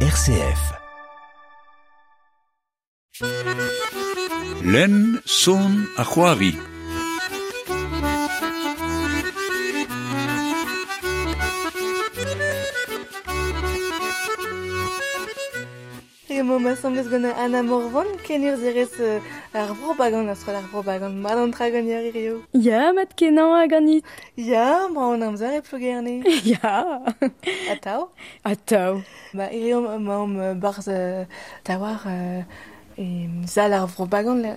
RCF. Len son a emañ ma sambles gant Anna Morvan kenir zirez uh, ar propagand, ar ar propagand, mat an tra gant yari rio. Ya, mat kenan a ganit. Ya, ma an amzer e plo gerne. Ya. A Atao. A. Ba, irio ma am barz uh, tawar uh, e zal ar propagand le.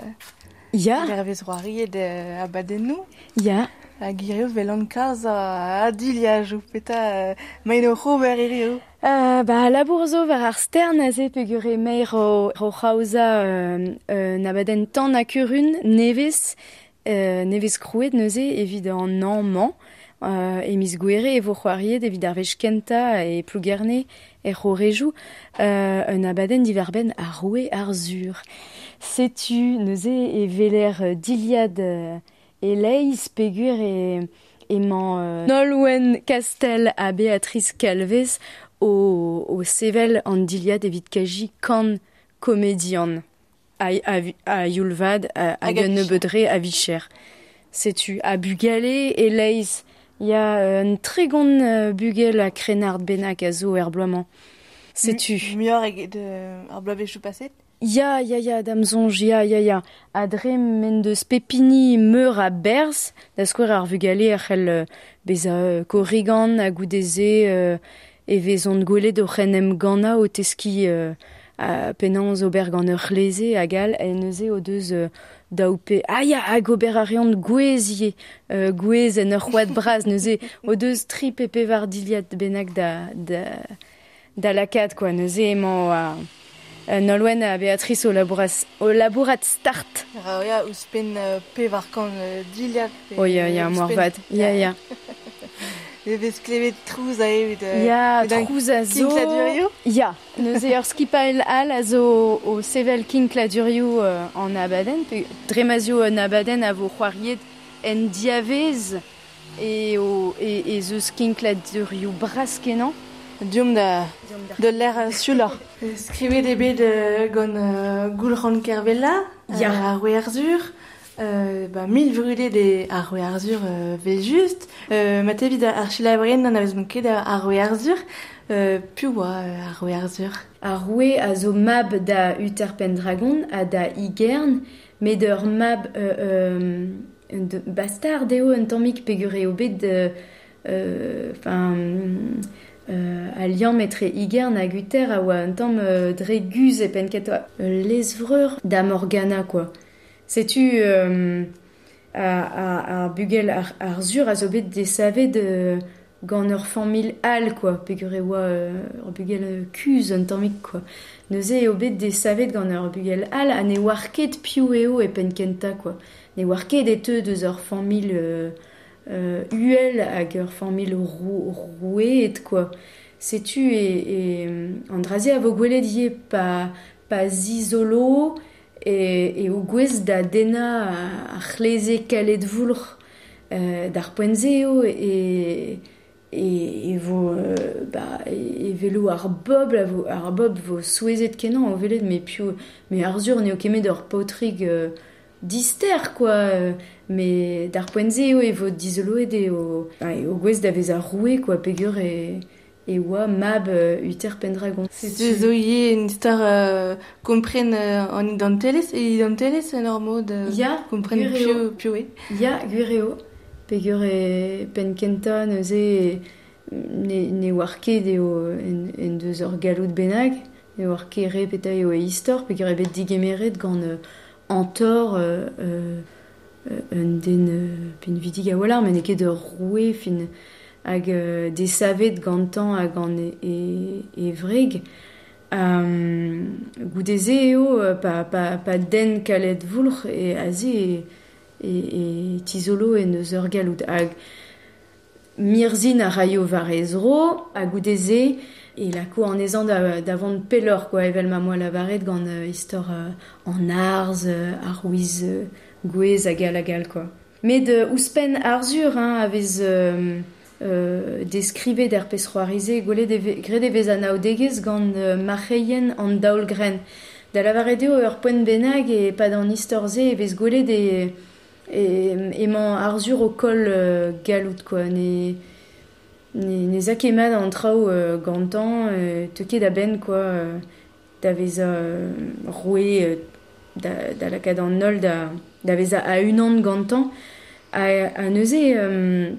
Ya. Dervez roari e de abadennou. Ya. A girio vel an kaz a adiliajou. Peta euh, maen o c'hober e rio. Uh, ba, labour zo war ar stern a ze pe gure meir o, o chaouza euh, euh, nabaden tan a kurun nevez, euh, nevez krouet neuze man, euh, e mis gwere e vo c'hoariet evit ar vech kenta e plougerne e c'ho rejou, euh, un abaden diverben a roue ar zur. Setu neuze e veler euh, diliad e leiz pegur e emañ euh, Nolwenn Castel a Beatrice Calvez o, o sevel an diliad evit kaji kan a, a yulvad a, a Hag gant a nebeudre a vicher. Setu a bugale e leiz ya euh, euh, bugel a zo er bloaman. Setu. Muor e de ar blavechou paset. Ya, ya, ya, damzonj, ya, ya, ya. Adre men deus pepini meur a berz, da skouer ar vugale ar euh, bez a euh, korrigan a goudeze euh, e vezont gwelet o c'henem gana o teski euh, a penan zo ober gant ur leze a gal e neuze o deus euh, daoupe. Ober a reont gwezie, gwez en braz, neuze o deus tri pepe var diliad benak da, da, da quoi, neuze a... Euh, Nolwenn a Beatrice o labourat start. Ra oia ouz pen euh, pe var kan euh, diliad. pe, O ya, ya, ouz moarvad. pen- Ya, ya. E vez klevet trouz a evit. euh, Ya, trouz a zo... Kinkladurio Ya, neuze ur skipael al a zo o sevel kinkladurio euh, an abaden, dremazio an abaden a vo c'hoariet en diavez e, o, e, e braskenan. Diom da, da l'er sula. Skrivet ebet uh, gant uh, goulran kervella, ya. uh, ar werzur, euh, bah, mil vrule de ar werzur uh, euh, just. Euh, ma tevid ar chila ebrien nan avez manket ar werzur, euh, pu oa ar werzur. Ar we a zo mab da Uther Pendragon a da Igern, met ur mab euh, euh, de, bastard eo un tammik pegure obet de... Enfin... Euh, a liam etre igern a Uther a un tamm euh, dre guz e penket euh, lesvreur da Morgana, quoi. Setu euh, a, a, a bugel ar, a zo bet de savet de gant ur famil al, quoi, pegure oa euh, ur bugel euh, kuz un tammik, quoi. Neuze eo bet de savet gant ur bugel al a ne war ket piou eo e penkenta, quoi. Ne war ket e teu deus ur famil euh, euh, uel hag ur famil rou, rouet, quoi. Setu e, e andrazi a vo gwelet pas, pa, pa zizolo e, e o gwez da dena a, a c'hleze kalet voulr euh, d'ar poenzeo e, e, e vo euh, ba, e, e velo ar bob la, vo, ar bob vo souezet kenan o velet me pio me ar zur neo kemet ur potrig euh, dister, quoi. Mais d'ar poenze e vo dizelo e o, ah, e o gwez da vez a roue, quoi, pegur e, e oa mab euh, uter pendragon. C'est zo ye une star euh, kompren euh, an idanteles, e idanteles en ar mod euh, yeah, kompren pio, pio e. Ya, gureo, pegur e penkentan eze ne, ne war ket eo en, en deus ur galout benag, ne war ket re peta eo e istor, pegur e bet digemeret gant... Euh, an tor euh, euh, un den pin vidig a walar, men ket ur roue fin hag euh, de savet gantan hag an e, e, e vreg. Um, goudeze eo pa, pa, pa den kalet voulr e aze e, e, e tizolo en eus ur galout hag mirzin a raio varezro a goudeze Et la quoi en aisant d'avant de pelor quoi evel ma moi la varet gant euh, histoire euh, en arz euh, ar ouiz euh, gwez a gal a gal quoi. mais de ouspen arzur hein avez euh, euh, descrive d'ar pesroarize gole de gredevez an aodegez gant euh, marreien an daolgren. Da la varedeo ur poen benag e pad an istorze evez gole de e, e, emañ arzur o kol euh, galout quoi ne ne, ne zakemad an trao euh, gantan euh, da ben quoi. Euh, da vez a da, nol da, da vez a, a unan gantan a, neuze... Euh,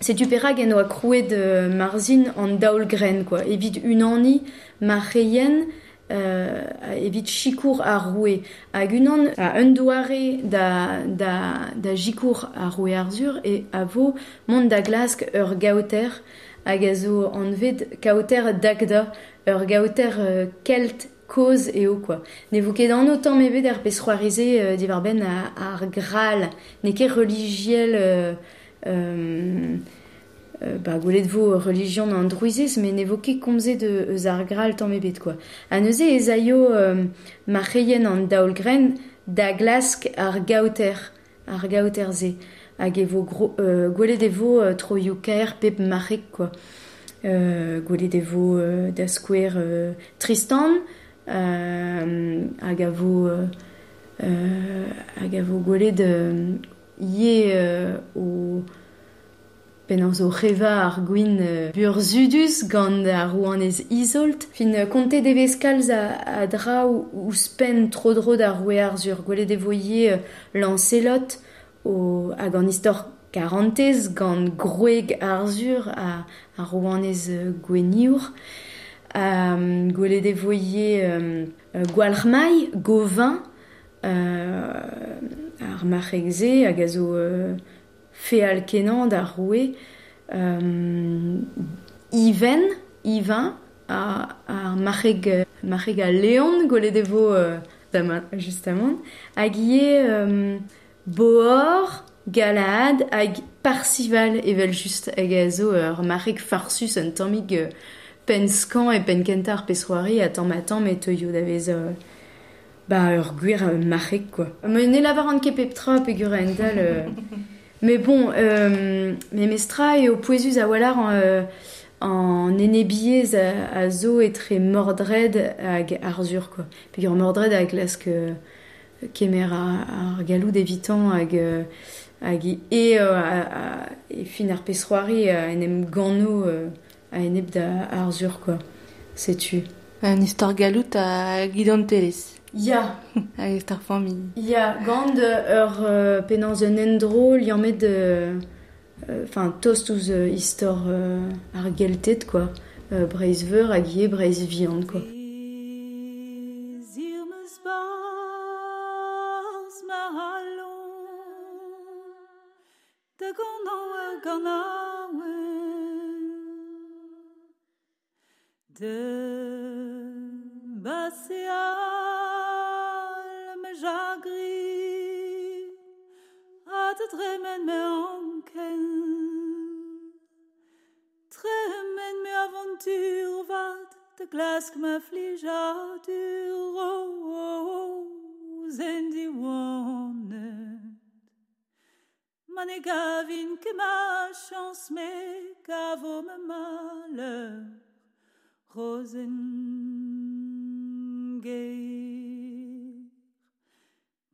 Setu perag en oa krouet marzin an daolgren, quoi. Evit unani marreien, euh, evit chikour a roue. Hag unan a un doare da, da, da jikour a roue arzur e a vo mont da glask ur gaoter a zo anvet gaoter dagda ur gaoter euh, kelt koz eo, quoi. Ne vo ket an otan mevet er pesroarize euh, divar ben a, ar gral, ne ket religiel... Euh, euh, euh, ba gwelet vo religion an druizez, men evoke komze de eus ar gral tamm ebet, quoi. A neuze ez aio euh, marcheien an daolgren da gro, euh, euh, youkaer pep quoi. Euh, euh, skwer euh, Tristan, euh, hag a vo... Euh, euh, hag a vo gwelet euh, ie euh, o Penaos zo reva ar gwin euh, burzudus gant ar rouanez izolt. Fin euh, konte devez kalz a, a dra ou spen tro dro da roue ar zur gwele devoye euh, lancelot o, hag an istor karantez gant groeg ar zur a, a rouanez euh, gweniour. Um, gwele devoye euh, euh, gwalc'hmai, govin, euh, ar marc'hegze hag a zo... Euh, al kenan da roue euh, Iven, Ivan, a, a marchek, marchek a leon gole devo euh, justement, euh, boor, galad hag parsival evel just hag a zo ur marchek farsus an tammig euh, penskan e penkentar pesroari a tamm e teuio da vez euh, ba ur gwir euh, quoi. Me ne pe gure en dal euh, Mais bon, euh, mais mestra et au poesus a walar en, euh, en a, a zo etre mordred hag arzur, quoi. Ur mordred hag lask euh, kemer d'évitant euh, hag e, euh, a, a, e fin ar pesroari a enem gano a eneb da arzur, quoi. Sais-tu? Un histoire galout a Guidon Teles. Ya, Hag istor famille. Ya, gant ur euh, penans un endro liamet de... Enfin, tost ouz euh, istor euh, ar geltet, quoi. Euh, breiz veur hag ie breiz viand, quoi. De de glask me flijadur rose en di wannet Man e gavin ke ma chance me gavo me malheur Rosen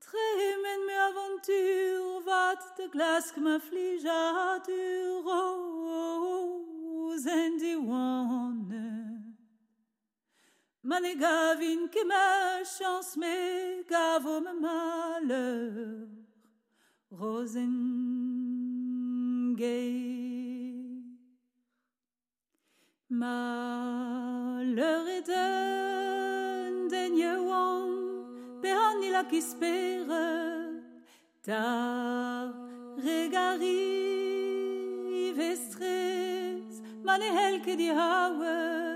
Tremen me aventur vat de glask me flijadur rose en di wannet Man e gavin ke ma chance me gavo me malheur. Rosen Malheur et den denye wan Pe an il a kispere Ta regari vestres Man e helke di hawe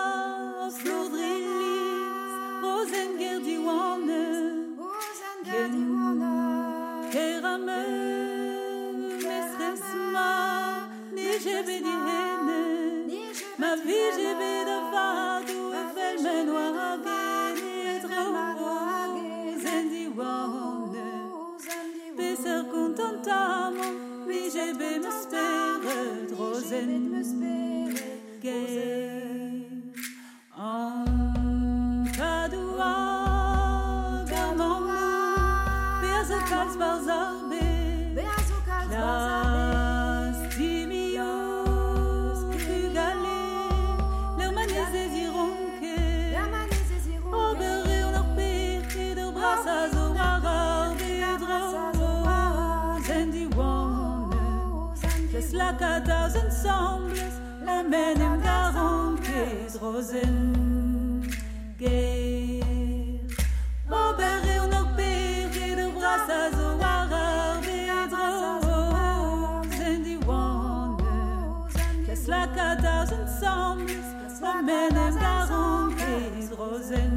Lass lacker aus ensembles. La men im garon kes rosen ger Ober eo nok pere de bras a zo war ar bedro Zen di la rosen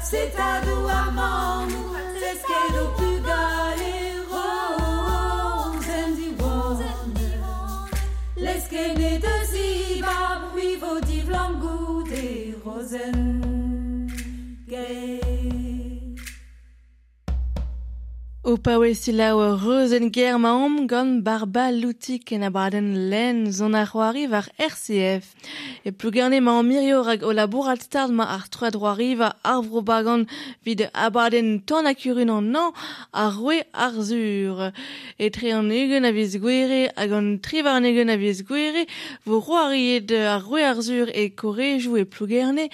Rapsitado amor, les que no pugare, rosen Les que ne de ziba, oui, vos divlangu de rosen O pawe selaou ur reuzen ger ma gant barba loutik en abraden len zon ar c'hoari war RCF. E plugane ma mirio rag o labourat start ma ar troa c'hoari va ar vrobagan vid abraden ton akurun an nan ar roe ar zur. E tre an egen a viz gwere hag an tri var an egen a viz gwere vo roariet ar roe ar zur e korejou e plugerne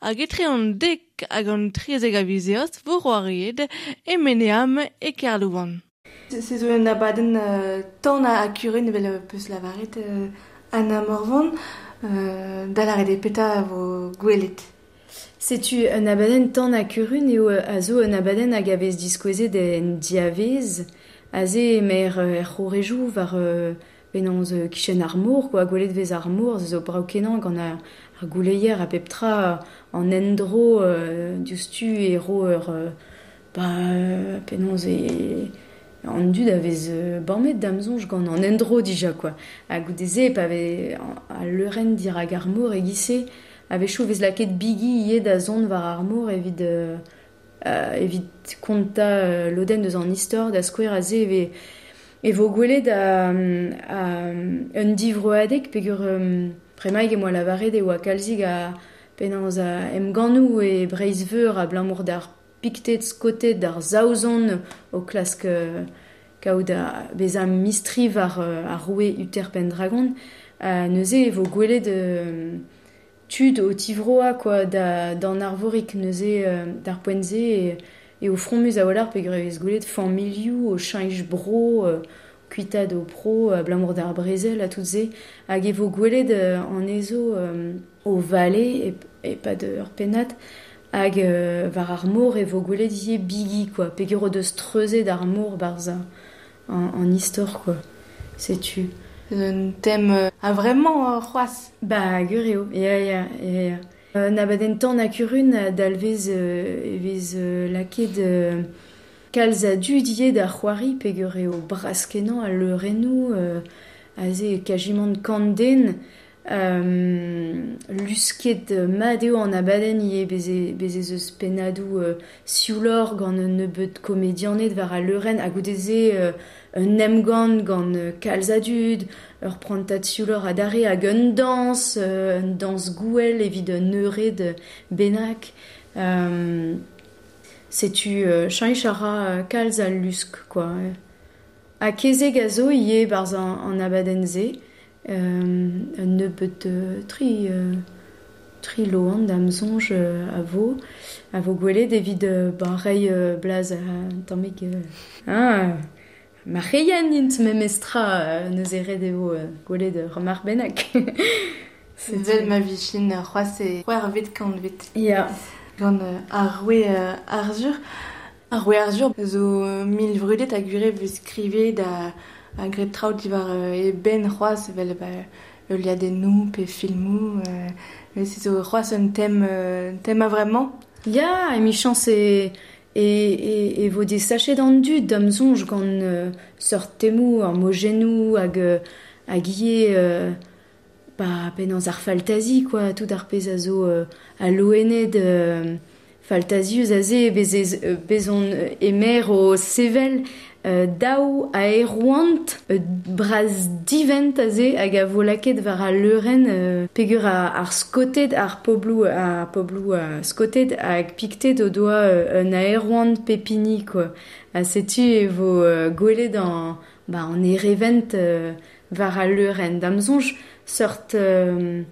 hag etre an dek hag an triezeg a vizeoz vo roariet, e meneam e kerlouan. Se zo en abaden uh, tan a kure nevel peus lavaret uh, an Morvan uh, da lare de peta vo gwelet. Setu un abaden tan a kurun eo a zo un abaden hag avez diskoeze den diavez a ze mer er c'horejou var euh, benanz kichen ar mour, quoi, gwelet vez ar mour, zo brao kenan gant a Ar gouleier a pep tra an endro euh, diustu e ro ur... Euh, ba, euh, penonz e... An dud a vez euh, bormet gant an endro dija, quoi. A goudeze pa ve... A leuren dir hag ar mor e gise... A vez chou vez laket bigi ie da zon var ar mor evit... Euh, evit konta euh, loden deus an istor da skouer a ze eve... E vo gwelet a, a, un divroadek pegur... Um, Premaig e moa lavaret e oa kalzig a pennañ a emgannou e breizveur a blamour d'ar piktet skotet d'ar zaouzon o klask euh, kaout a bez a mistriv ar, a roue uter pendragon. A neuze e vo gwelet de tud o tivroa quoi da, d'an arvorik neuze d'ar poenze e, e o front muz a olar pe grevez gwelet fan miliou o chanj bro euh, kuitad o pro a blamour d'ar brezel a tout ze hag e vo gwelet an ezo o vale e, pa de ur penat hag var ar mor e vo gwelet bigi quoi pegur o deus treuze d'ar mor barza an, an istor quoi setu Un thème uh, a vraiment uh, c'hoaz. Ba, gure eo, ya, ya, ya, ya. Euh, Nabaden tan akurun dalvez euh, evez euh, laket euh, kalz a dudier da c'hoari pegure o braskenan a leurenou euh, a ze kajimant kanden euh, lusket euh, madeo an abaden ie beze, beze zeus penadou euh, sioulor gant un nebeut komedianet war leuren euh, euh, a dare hag euh, gouel setu euh, chanchara euh, kalz al lusk quoi a keze gazo ie barz an, an abadenze euh, un nebeut euh, tri euh, tri loan d'amzonj euh, a vo a vo gwelet evit euh, barrei euh, blaz a tammig euh, ah, ma reien int memestra euh, neus ere devo euh, gwelet euh, remar benak C'est ma vichin c'hoaz e c'hoar vet kant vet. Ya, Gant euh, euh, arzur. Ar roe arzur zo euh, mil vrudet a gure vez skrive da a gret traout ivar euh, e ben c'hoaz vel ba ul liadennou pe filmou. Euh, c'est zo c'hoaz un thème, euh, thème a vraiment. Ya, e mi chans e, e, e, e vo de sachet d'an dud d'am zonj gant euh, seurt temou ar mogenou hag, hag euh, pa pennañ ar faltazi, quoi, tout ar pez a zo euh, a loened euh, faltasius a ze euh, bezon euh, emer o sevel euh, daou a erouant euh, braz divent a ze hag a vo laket war a leuren euh, pegur a, ar skoted ar poblou a poblou a skoted hag piktet o doa euh, un a erouant pepini, quoi. A setu e vo euh, gwelet an, ba, an erevent euh, var a leuren. Damzonj, seurt euh,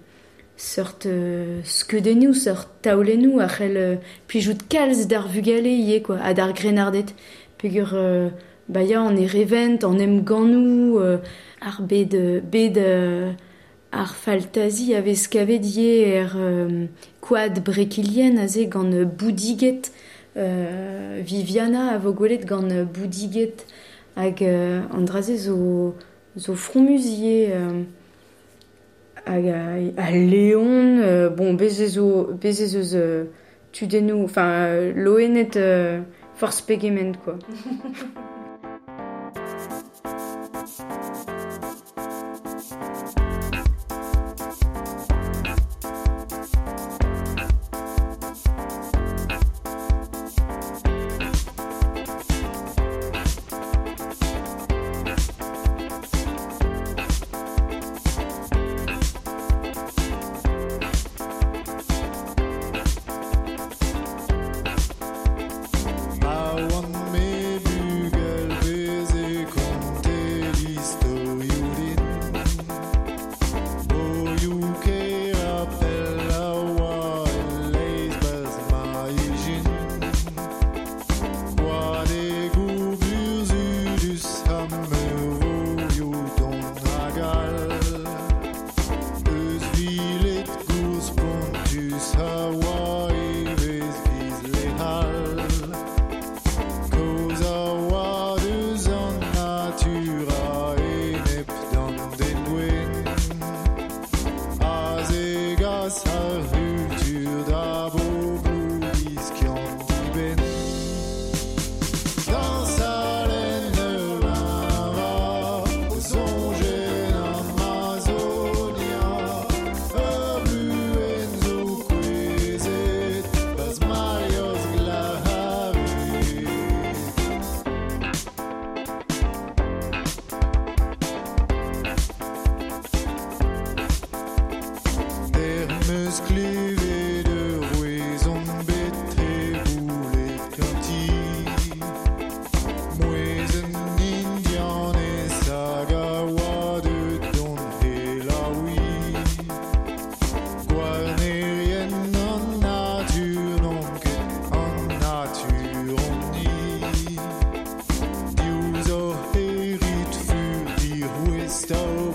seurt euh, skeudennou, seurt taoulennou, a c'hell euh, plijout kalz d'ar vugale ie, quoi, a d'ar grenardet. Pegur, euh, ba ya, an e revent, an em ganou, ar bet euh, ar faltazi a vez kavet ie er quad brekilien a ze gant euh, boudiget, Viviana a vo gwelet gant euh, boudiget, hag euh, an draze zo, zo fromuzie, euh, hag a, leon, euh, bon, bez ezo, bez ezeus euh, tudennou, enfin, euh, loenet euh, force pegement, quoi. stone.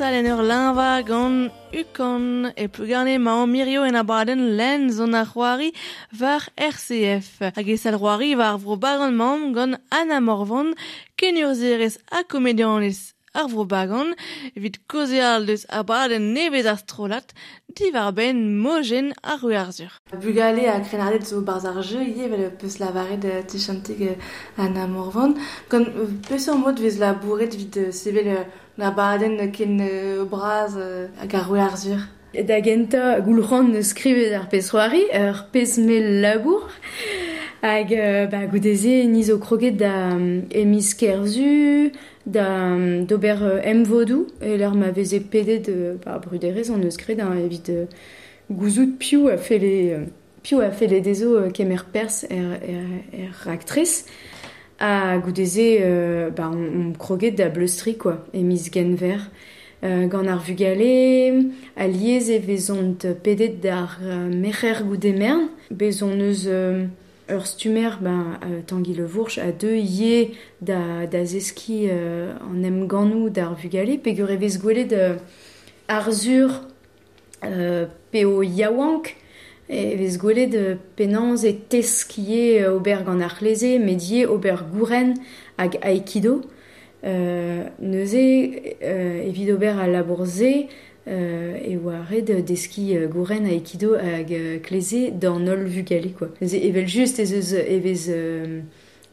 sal en ur linva gant ukon e plugane ma mirio en abraden len zon ar c'hoari var RCF. Hag e sal c'hoari var vro baran mam gant Anna Morvan ken ur zerez a komedianez ar vro bagan, evit kozeal deus abaden nevez ar strolat, divar ben mojen ar rue. Bugale a krenardet zo barz ar jeu, ie vel peus lavaret uh, tichantig uh, an amorvan. Kon uh, peus an mod vez la bourret vid uh, sevel uh, la baden ken uh, braz uh, hag ar rue ar. Da genta goulc'han ne skrivet ar pesoari, ur pez mel labour. Hag, uh, ba, goudeze, nizo kroget da um, emis kerzu, da d'ober emvodou e l'er ma veze pedet de bah, bruderez an eus kred an evit euh, gouzout piou a fele euh, piou a fele dezo euh, kemer pers er, er, er actrice a goudeze euh, bah, on, on kroget da bleustri quoi et mis genver euh, gant ar vugale a liez e vezont pedet d'ar euh, mecher goude mern bezon eus euh, ur stumer ben euh, tangi le vourch a deux ye da da zeski euh, an em ganou d'ar vugale pe gure vez gwele de arzur euh, pe o yawank e vez gwele de penanz e teskie ober gant ar leze medie ober gouren hag aikido. Euh, neuze euh, evid ober a labour-se euh, e oa red deski euh, gouren a aikido hag euh, kleze d'an ol vugale quoi. Evel just ez eus evez euh,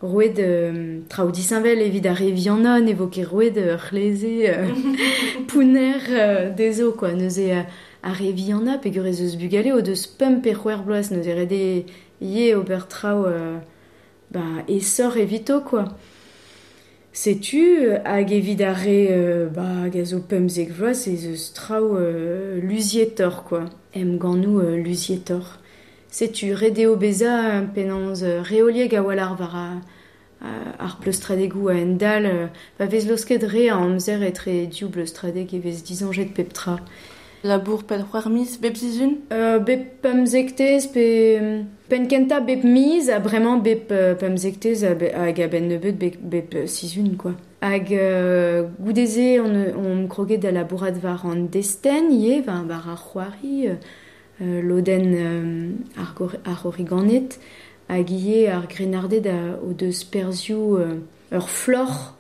roed euh, traoù disinvel evit a revianon evo ket roed kleze euh, pouner euh, dezo quoi. Neuze a, a reviana pegur ez eus bugale o deus pump e c'hwer bloaz neuze rede ie ober traoù euh, ba, esor evito quoi. Setu hag evit ar re euh, ba gaz o pemzek vloaz ez eus traoù euh, luzietor, quoi. Em gannou euh, luzietor. Setu redeo beza penanz euh, reolieg a walar var a, a, ar pleustradegou a endal. euh, va vez losket re a amzer etre diou pleustradeg e vez dizanjet peptra. labour pell c'hoar miz, bep zizun euh, Bep pamzektez, pe... Pen kenta bep miz, a bremañ bep euh, pamzektez zektez a, a, a ben nebeut bep, bep sizun, quoi. Hag euh, goudeze on, on kroget da labourat var an desten, ye, va var ar c'hoari, euh, loden euh, ar, ar origanet, hag ie ar grenardet da, o deus perzioù euh, ur flor,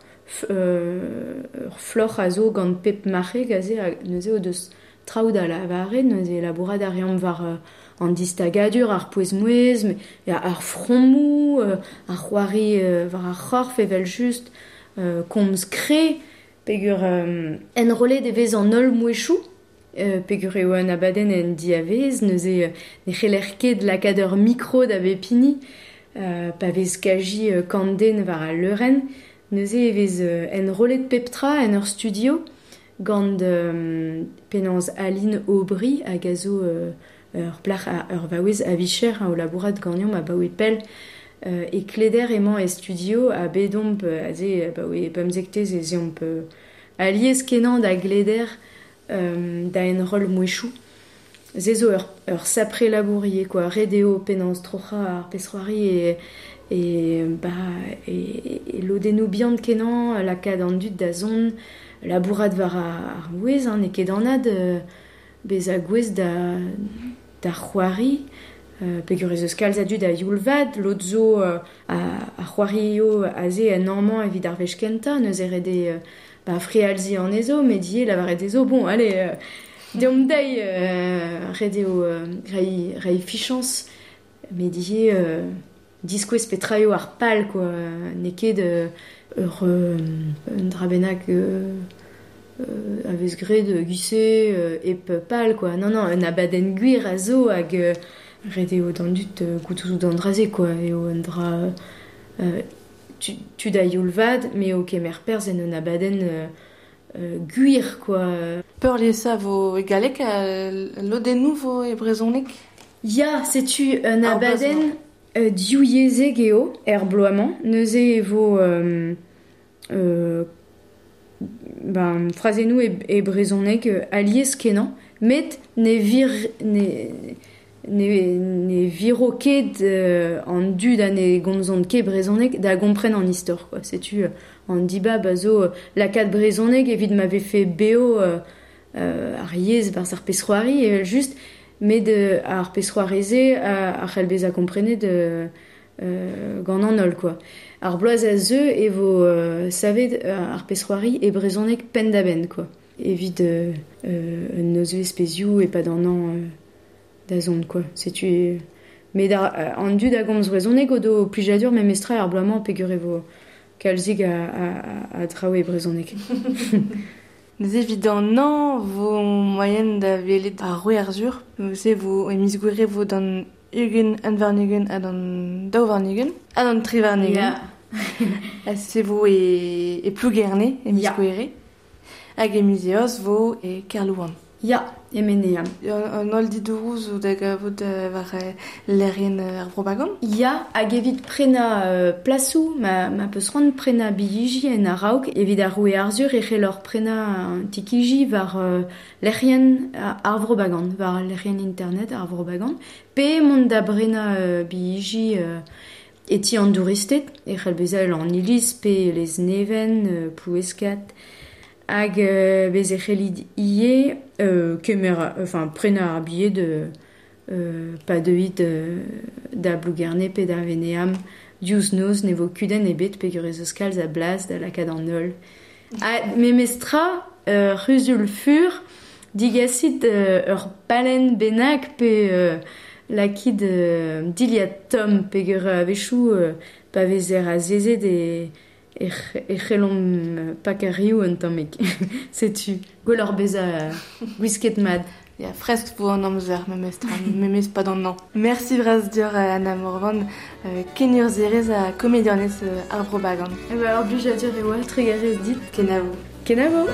euh, ur flor a zo gant pep mare gaze, neuze o deus... traoù da lavare neuze e labourat ar reomp war euh, an distagadur ar pouez mouez, me, e ar frommou, euh, ar c'hoari euh, war ar c'horf evel just euh, komz kre, pegur um, enrolet vez an ol mouechou, euh, pegur eo an abaden en diavez, neuze e euh, ne c'heller lakader la mikro da bepini, euh, pa vez kaji euh, kanden var a leuren, neuze e vez euh, en rolet peptra en ur studio, gant euh, penanz Aline Aubry a gazo euh, ur plach a ur vaouez a vicher a o labourat gagnant a baoe pel euh, e kleder emañ e studio a bedomp euh, a ze baoe pemzektez e zeomp euh, a liez kenan da gleder euh, da en rol mouechou. Ze zo ur, ur sapre labourier quoi redeo penanz trocha ar pesroari e e ba e, e lodenou biant kenan la kad an dud da labourat war ar gwez, hein, ne ket anad euh, bez a gwez da, da c'hoari, euh, pegurez eus kalz adud a youlvad, lot zo euh, a, a c'hoari eo a ze en normand evit ar vech kenta, neus ere de euh, ba fri an ezo, met die lavaret ezo, bon, allez, euh, deom dei euh, rede o euh, rei, rei fichans, met die euh, diskouez petraio ar pal, quoi, ne ket... Euh, ur euh, un drabenak euh, euh, a vez gret euh, guse euh, ep pal quoi. Non non un abaden gwir a zo hag euh, redeo dan dut euh, goutouzou dan draze quoi. Eo un dra euh, tu, tu da youlvad me o kemer perz en un abaden euh, euh, gwir quoi. Peur liesa vo e galek a lodenou vo e brezonek Ya, setu un Ah, abaden euh, diouieze geo, er bloamant, neuze vo euh, euh, ben, frazenou e, e brezonek euh, aliez kenan, met ne vir ne, euh, an du da ne gomzont ket brezonek da gompren an istor, quoi. Setu euh, an diba bazo euh, lakat brezonek evit m'avait fait BO euh, euh, ar yez bar ar pesroari, et juste met de ar pesroareze a, ar c'helbez a komprene de euh, gant an ol, quoi. Ar bloaz a zeu e vo euh, savet euh, ar pesroari e brezonek pen da ben, quoi. Evit euh, euh, un e pad an euh, quoi. Setu... Mais da, euh, an du da gomz brezonek o do plijadur me mestra ar bloamant pegure vo kalzig a, a, a, a e. Neuze évident, an vo moyen da velet ar roe arzur, zur. Neuze vo emiz gwere vo dan ugen, an varnigen, a dan dao varnigen, a dan tri varnigen. Yeah. se vo e, e plugerne emiz yeah. gwere. Hag emiz eoz vo e kerlouan. Ya. Yeah. Yemenean. An ol di dourouz ou da gavout war lerien ar brobagan Ya, hag evit prena euh, plasou, ma, ma peus rand prena biliji en a raok, evit ar roue arzur e lor prena tikiji var euh, lerien ar brobagan, var lerien internet ar brobagan, pe mont da brena euh, biliji... Euh, Eti an douristet, echel bezel an ilis pe lez neven, euh, ploueskat, hag euh, bez e c'hellit ie euh, kemer, enfin, prena ar billet de euh, pa deuit euh, da blougerne pe da veneam diouz noz ne vo kudenn ebet pe gure zo skalz a blaz da lakad an ol. A memestra euh, ruzul fur digasit euh, ur palen benak pe euh, lakid euh, diliat tom pe gure avechou euh, pa vezer a zeze de... e e pakarioù un tammik. Setu. Gwell ur beza euh, whisket mad. Ya fresk vo an amzer memes tra, memes pa dan nan. Merci braz dior euh, Anna Morvan, euh, kenur zerez a komedianez euh, ar brobagon. E ba ur blij a dire e oa tregarez dit. Kenavo. Kenavo